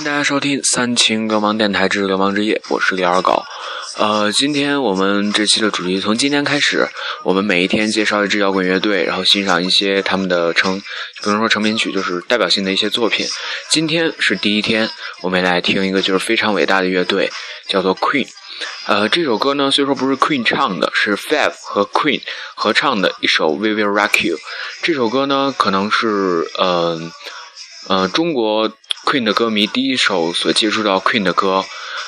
迎大家收听三清流氓电台之流氓之夜，我是李二狗。呃，今天我们这期的主题从今天开始，我们每一天介绍一支摇滚乐队，然后欣赏一些他们的成，不能说成名曲，就是代表性的一些作品。今天是第一天，我们来听一个就是非常伟大的乐队，叫做 Queen。呃，这首歌呢，虽说不是 Queen 唱的，是 Five 和 Queen 合唱的一首《We Will Rock You》。这首歌呢，可能是呃呃中国 Queen 的歌迷第一首所接触到 Queen 的歌。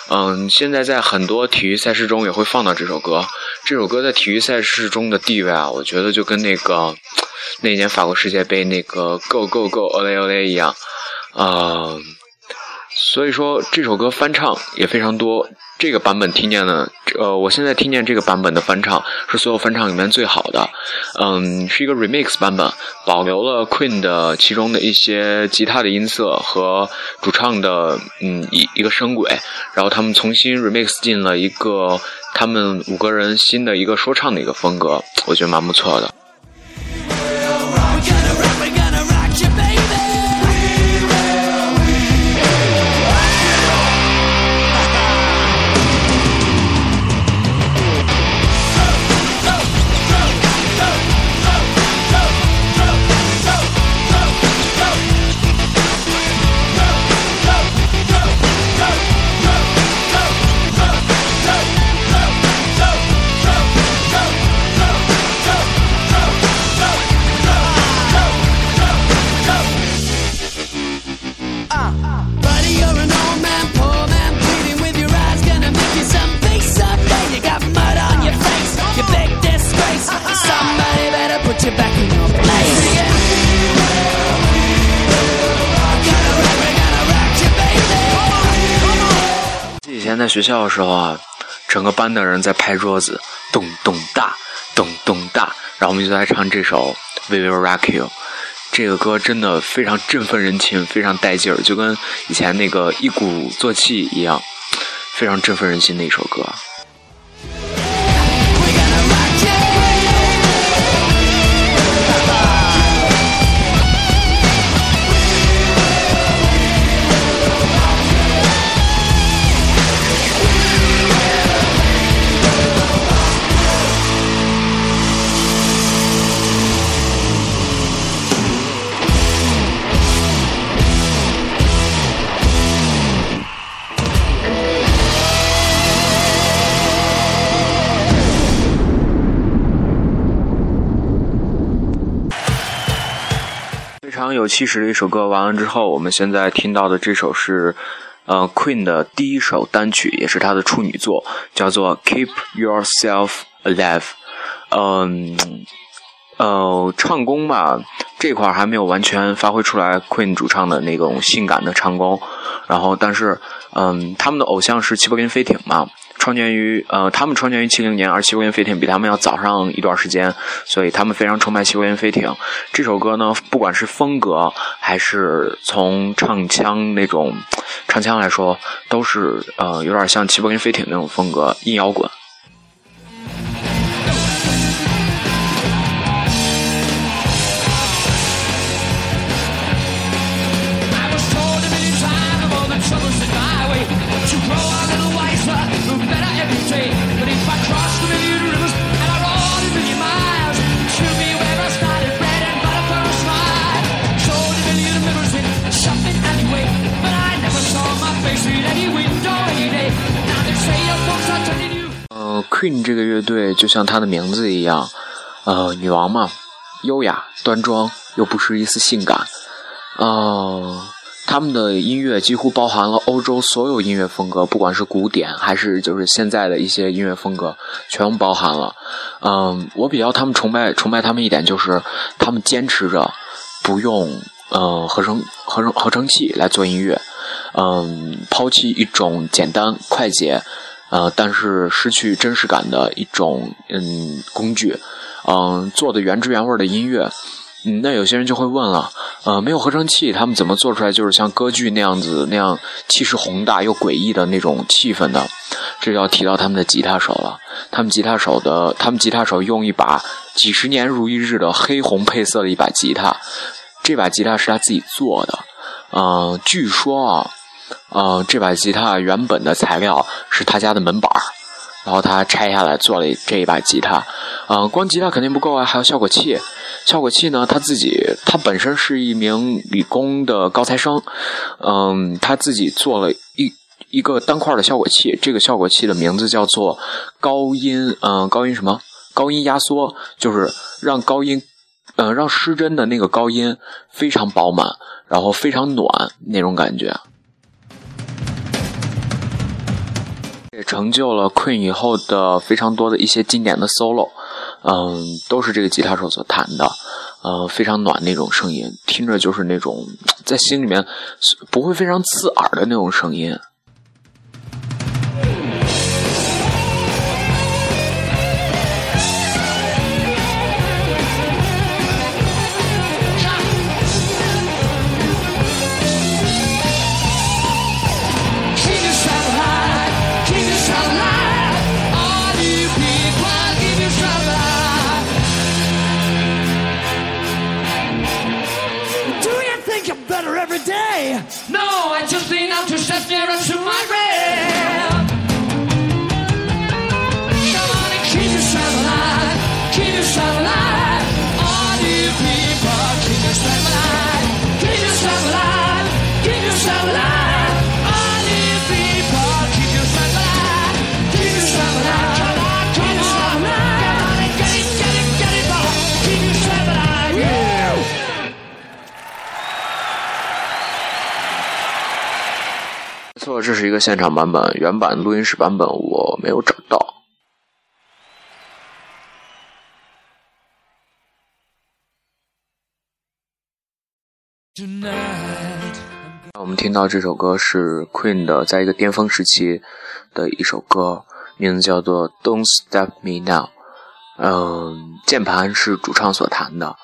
嗯，现在在很多体育赛事中也会放到这首歌。这首歌在体育赛事中的地位啊，我觉得就跟那个那年法国世界杯那个 Go Go Go Ole Ole 一样。嗯，所以说这首歌翻唱也非常多。这个版本听见呢，呃，我现在听见这个版本的翻唱是所有翻唱里面最好的。嗯，是一个 remix 版本，保留了 Queen 的其中的一些吉他的音色和主唱的嗯一一个声轨，然后他们重新 remix 进了一个他们五个人新的一个说唱的一个风格，我觉得蛮不错的。学校的时候啊，整个班的人在拍桌子，咚咚大，咚咚大，然后我们就在唱这首《We Will Rock You》。这个歌真的非常振奋人心，非常带劲儿，就跟以前那个一鼓作气一样，非常振奋人心的一首歌。有气势的一首歌完了之后，我们现在听到的这首是，呃，Queen 的第一首单曲，也是他的处女作，叫做《Keep Yourself Alive》。嗯，呃，唱功吧，这块还没有完全发挥出来 Queen 主唱的那种性感的唱功。然后，但是，嗯，他们的偶像是齐柏林飞艇嘛。创建于呃，他们创建于七零年，而齐柏林飞艇比他们要早上一段时间，所以他们非常崇拜齐柏林飞艇。这首歌呢，不管是风格还是从唱腔那种唱腔来说，都是呃有点像齐柏林飞艇那种风格，硬摇滚。Queen 这个乐队就像它的名字一样，呃，女王嘛，优雅端庄又不失一丝性感。呃，他们的音乐几乎包含了欧洲所有音乐风格，不管是古典还是就是现在的一些音乐风格，全部包含了。嗯，我比较他们崇拜崇拜他们一点就是他们坚持着不用呃合成合成合成器来做音乐，嗯，抛弃一种简单快捷。呃，但是失去真实感的一种嗯工具，嗯，做的原汁原味的音乐，嗯，那有些人就会问了，呃，没有合成器，他们怎么做出来就是像歌剧那样子那样气势宏大又诡异的那种气氛呢？这要提到他们的吉他手了，他们吉他手的，他们吉他手用一把几十年如一日的黑红配色的一把吉他，这把吉他是他自己做的，嗯，据说啊。嗯，这把吉他原本的材料是他家的门板儿，然后他拆下来做了这一把吉他。嗯，光吉他肯定不够啊，还有效果器。效果器呢，他自己他本身是一名理工的高材生，嗯，他自己做了一一个单块的效果器。这个效果器的名字叫做高音，嗯，高音什么？高音压缩，就是让高音，嗯，让失真的那个高音非常饱满，然后非常暖那种感觉。成就了 Queen 以后的非常多的一些经典的 solo，嗯，都是这个吉他手所弹的，呃，非常暖那种声音，听着就是那种在心里面不会非常刺耳的那种声音。这是一个现场版本，原版录音室版本我没有找到。我们听到这首歌是 Queen 的，在一个巅峰时期的一首歌，名字叫做《Don't Stop Me Now》。嗯，键盘是主唱所弹的。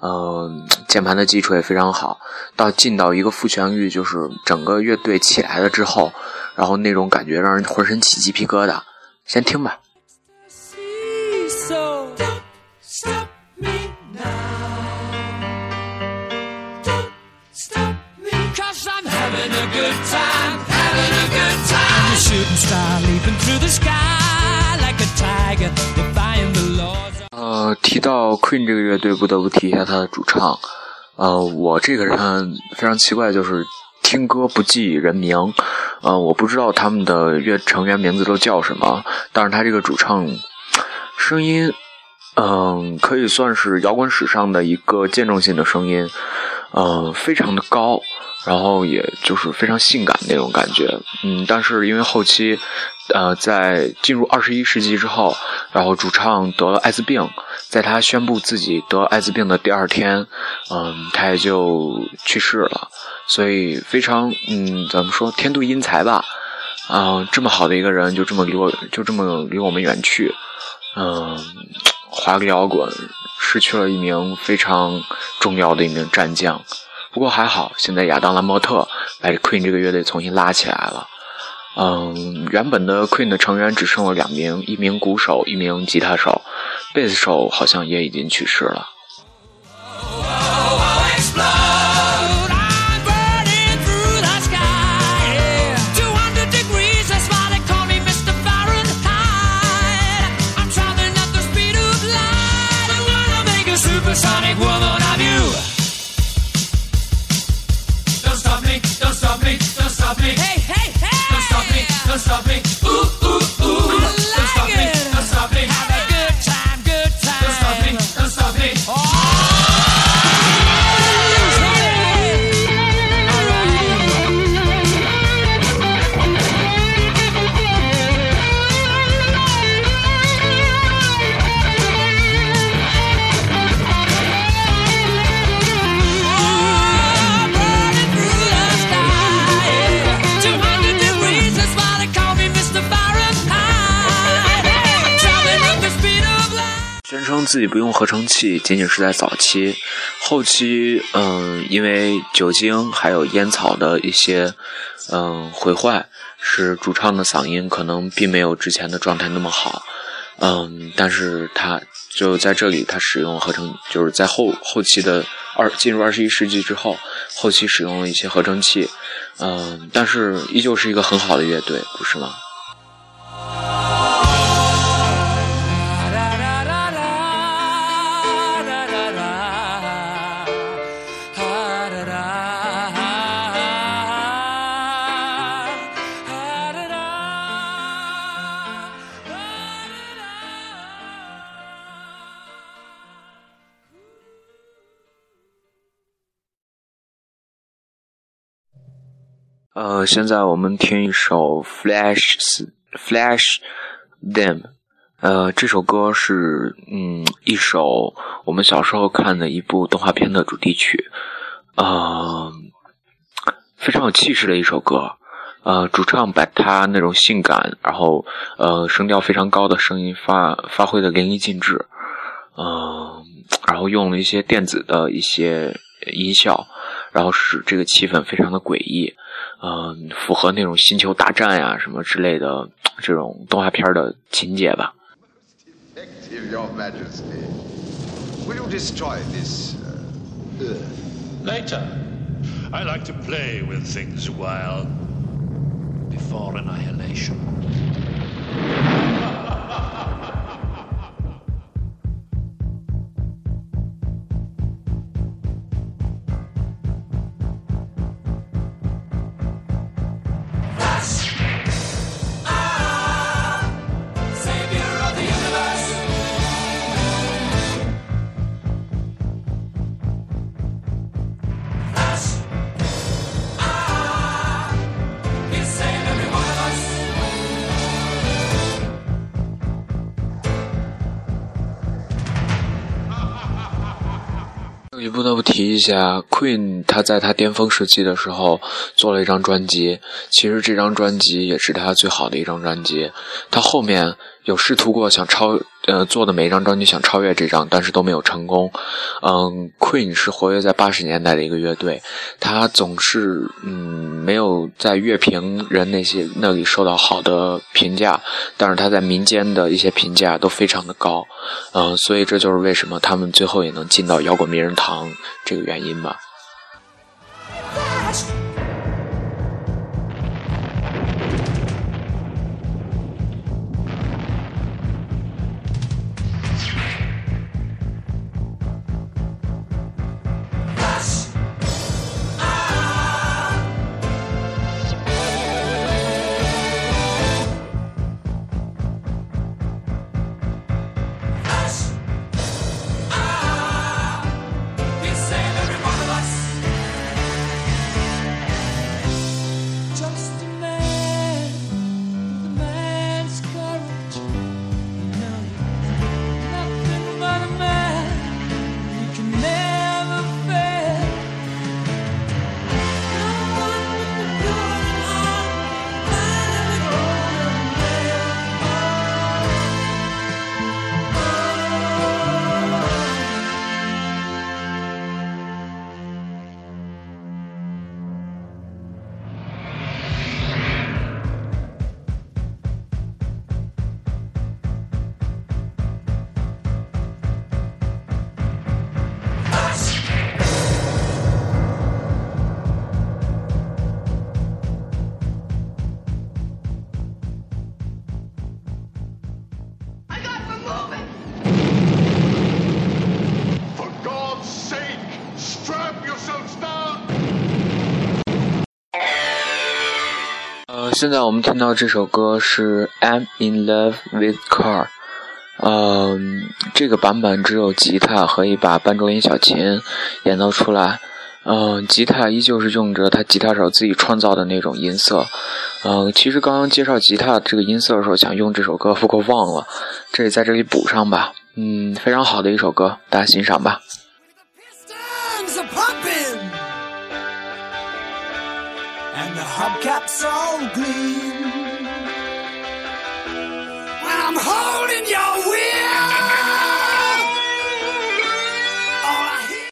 嗯，键盘的基础也非常好。到进到一个副旋律，就是整个乐队起来了之后，然后那种感觉让人浑身起鸡皮疙瘩。先听吧。呃，提到 Queen 这个乐队，不得不提一下他的主唱。呃，我这个人非常奇怪，就是听歌不记人名。呃，我不知道他们的乐成员名字都叫什么，但是他这个主唱声音，嗯，可以算是摇滚史上的一个见证性的声音。呃，非常的高，然后也就是非常性感那种感觉。嗯，但是因为后期。呃，在进入二十一世纪之后，然后主唱得了艾滋病，在他宣布自己得艾滋病的第二天，嗯，他也就去世了。所以非常，嗯，怎么说，天妒英才吧？啊，这么好的一个人，就这么离我，就这么离我们远去。嗯，华丽摇滚失去了一名非常重要的一名战将。不过还好，现在亚当兰莫特把 Queen 这个乐队重新拉起来了。嗯，原本的 Queen 的成员只剩了两名，一名鼓手，一名吉他手，贝斯手好像也已经去世了。unstopping. 自己不用合成器，仅仅是在早期，后期，嗯，因为酒精还有烟草的一些，嗯，毁坏，使主唱的嗓音可能并没有之前的状态那么好，嗯，但是他就在这里，他使用合成，就是在后后期的二进入二十一世纪之后，后期使用了一些合成器，嗯，但是依旧是一个很好的乐队，不是吗？呃，现在我们听一首《Flash Flash Them》。呃，这首歌是嗯一首我们小时候看的一部动画片的主题曲，呃，非常有气势的一首歌。呃，主唱把他那种性感，然后呃声调非常高的声音发发挥的淋漓尽致。嗯，然后用了一些电子的一些音效，然后使这个气氛非常的诡异。嗯，符合那种星球大战呀什么之类的这种动画片的情节吧。也不得不提一下，Queen 他在他巅峰时期的时候做了一张专辑，其实这张专辑也是他最好的一张专辑。他后面有试图过想超。呃，做的每一张专辑想超越这张，但是都没有成功。嗯，Queen 是活跃在八十年代的一个乐队，他总是嗯没有在乐评人那些那里受到好的评价，但是他在民间的一些评价都非常的高。嗯，所以这就是为什么他们最后也能进到摇滚名人堂这个原因吧。现在我们听到这首歌是《I'm in Love with Car》，嗯，这个版本只有吉他和一把半奏音小琴演奏出来，嗯，吉他依旧是用着他吉他手自己创造的那种音色，嗯，其实刚刚介绍吉他这个音色的时候想用这首歌，不过忘了，这里在这里补上吧，嗯，非常好的一首歌，大家欣赏吧。When I'm holding your wheel.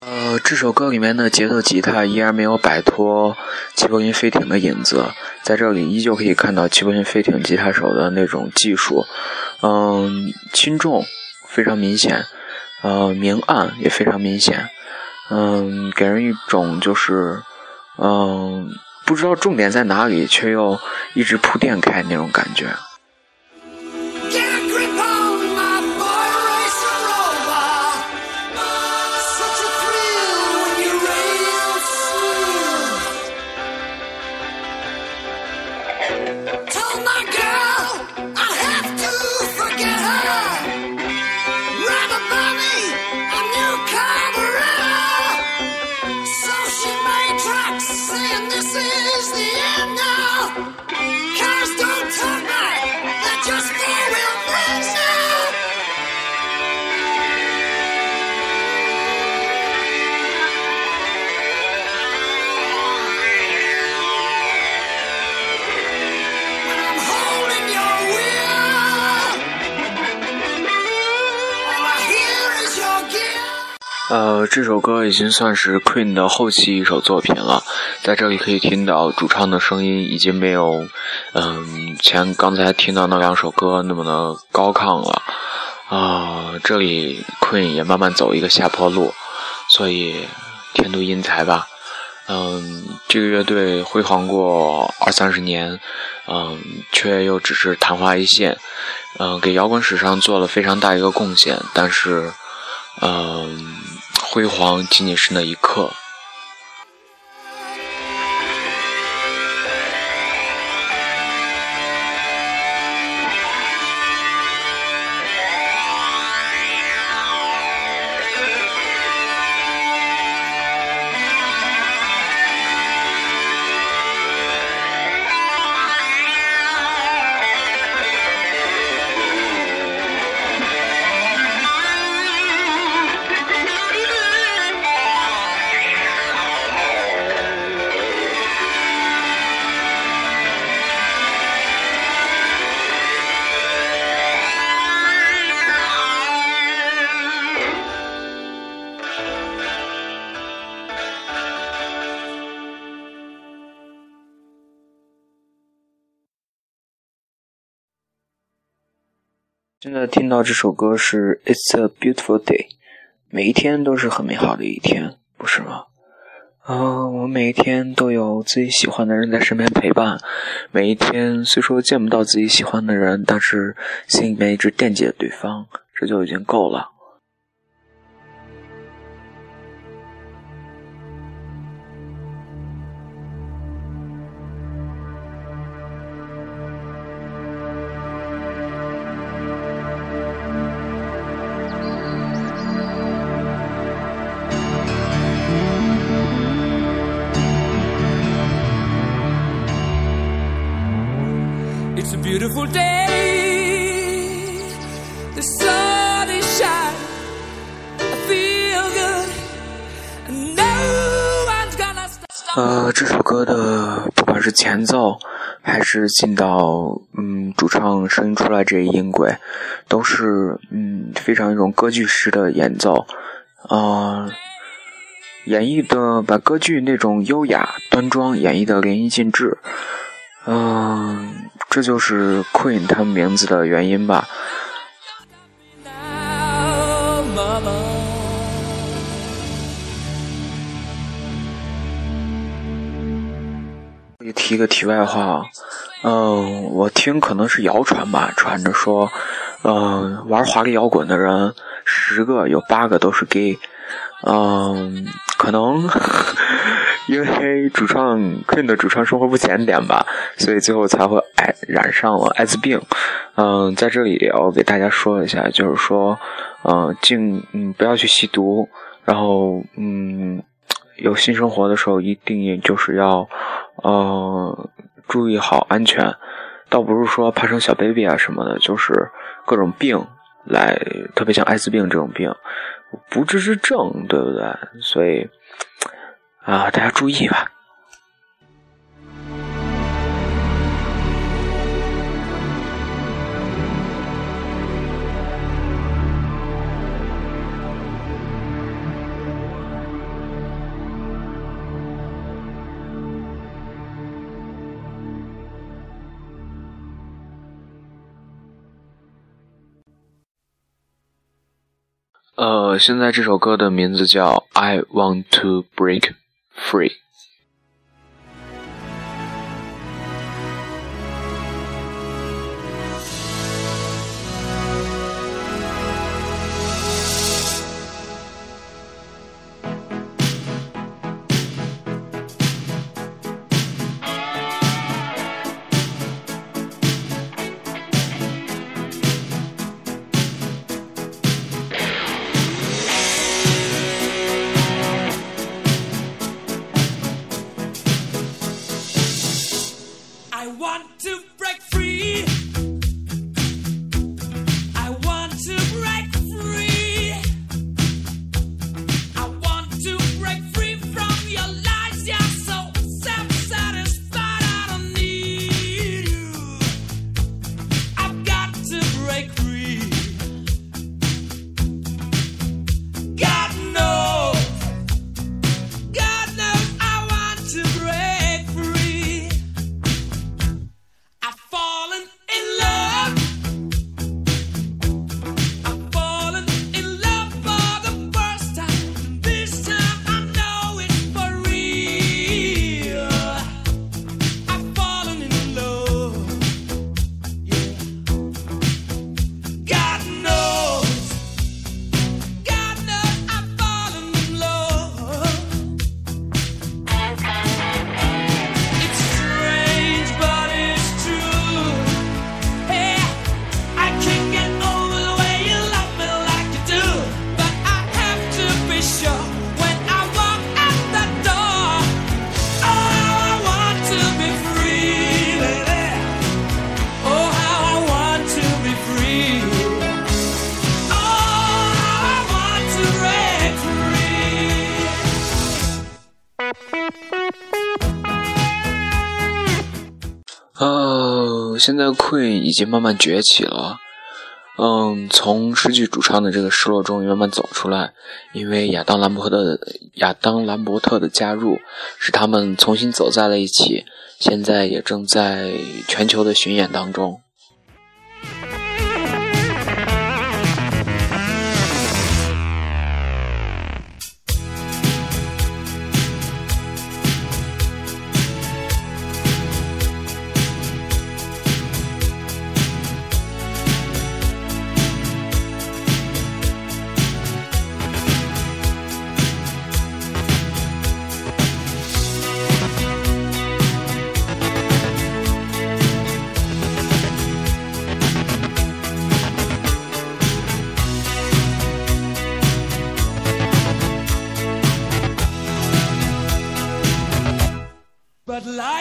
呃，这首歌里面的节奏吉他依然没有摆脱齐柏林飞艇的影子，在这里依旧可以看到齐柏林飞艇吉他手的那种技术，嗯，轻重非常明显，呃，明暗也非常明显，嗯，给人一种就是，嗯。不知道重点在哪里，却又一直铺垫开那种感觉。呃，这首歌已经算是 Queen 的后期一首作品了，在这里可以听到主唱的声音已经没有，嗯，前刚才听到那两首歌那么的高亢了，啊，这里 Queen 也慢慢走一个下坡路，所以天妒英才吧，嗯，这个乐队辉煌过二三十年，嗯，却又只是昙花一现，嗯，给摇滚史上做了非常大一个贡献，但是，嗯。辉煌仅仅是那一刻。现在听到这首歌是《It's a Beautiful Day》，每一天都是很美好的一天，不是吗？啊，我每一天都有自己喜欢的人在身边陪伴，每一天虽说见不到自己喜欢的人，但是心里面一直惦记着对方，这就已经够了。前奏，还是进到嗯主唱声音出来这一音轨，都是嗯非常一种歌剧式的演奏，啊，演绎的把歌剧那种优雅端庄演绎的淋漓尽致，嗯，这就是 Queen 他们名字的原因吧。提个题外话，嗯，我听可能是谣传吧，传着说，嗯，玩华丽摇滚的人十个有八个都是 gay，嗯，可能 因为主唱 Queen 的主唱生活不检点吧，所以最后才会哎染上了艾滋病。嗯，在这里要给大家说一下，就是说，嗯，尽嗯不要去吸毒，然后嗯。有性生活的时候，一定就是要，呃，注意好安全。倒不是说怕生小 baby 啊什么的，就是各种病来，特别像艾滋病这种病，不治之症，对不对？所以，啊，大家注意吧。现在这首歌的名字叫《I Want to Break Free》。现在 Queen 已经慢慢崛起了。嗯，从失去主唱的这个失落中慢慢走出来，因为亚当兰伯特的亚当兰伯特的加入，使他们重新走在了一起。现在也正在全球的巡演当中。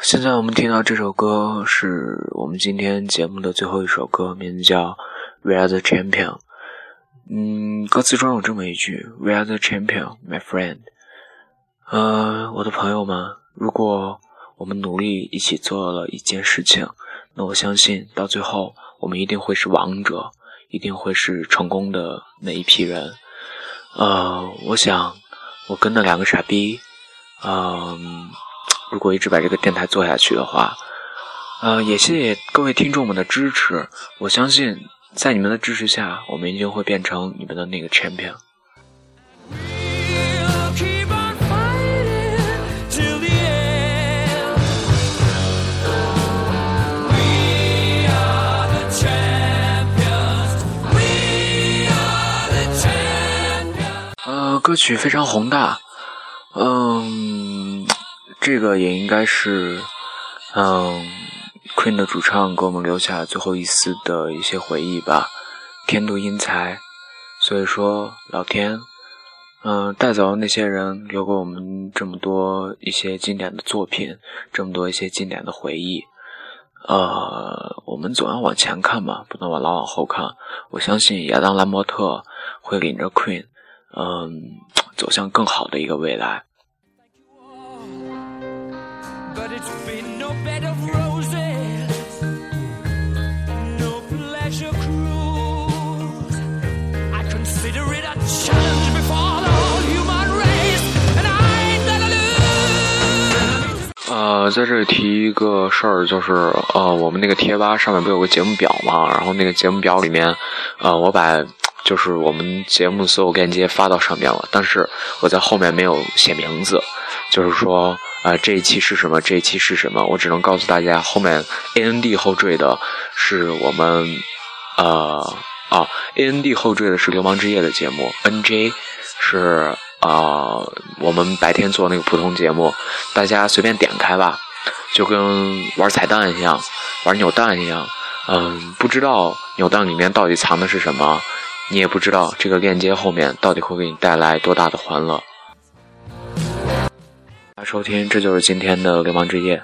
现在我们听到这首歌是我们今天节目的最后一首歌，名字叫《We Are the Champion》。嗯，歌词中有这么一句：“We are the champion, my friend。”呃，我的朋友们，如果我们努力一起做了一件事情，那我相信到最后我们一定会是王者，一定会是成功的那一批人。呃，我想我跟那两个傻逼，嗯。如果一直把这个电台做下去的话，呃，也谢谢各位听众们的支持。我相信，在你们的支持下，我们一定会变成你们的那个 champion。呃，歌曲非常宏大，嗯。这个也应该是，嗯，Queen 的主唱给我们留下最后一丝的一些回忆吧。天妒英才，所以说老天，嗯，带走那些人，留给我们这么多一些经典的作品，这么多一些经典的回忆。呃，我们总要往前看嘛，不能往老往后看。我相信亚当兰伯特会领着 Queen，嗯，走向更好的一个未来。呃，在这里提一个事儿，就是呃，我们那个贴吧上面不有个节目表吗？然后那个节目表里面，呃，我把就是我们节目所有链接发到上面了，但是我在后面没有写名字，就是说。啊，这一期是什么？这一期是什么？我只能告诉大家，后面 A N D 后缀的是我们，呃，啊，A N D 后缀的是《流氓之夜》的节目，N J 是啊，我们白天做那个普通节目，大家随便点开吧，就跟玩彩蛋一样，玩扭蛋一样，嗯，不知道扭蛋里面到底藏的是什么，你也不知道这个链接后面到底会给你带来多大的欢乐。收听，这就是今天的《流氓之夜》。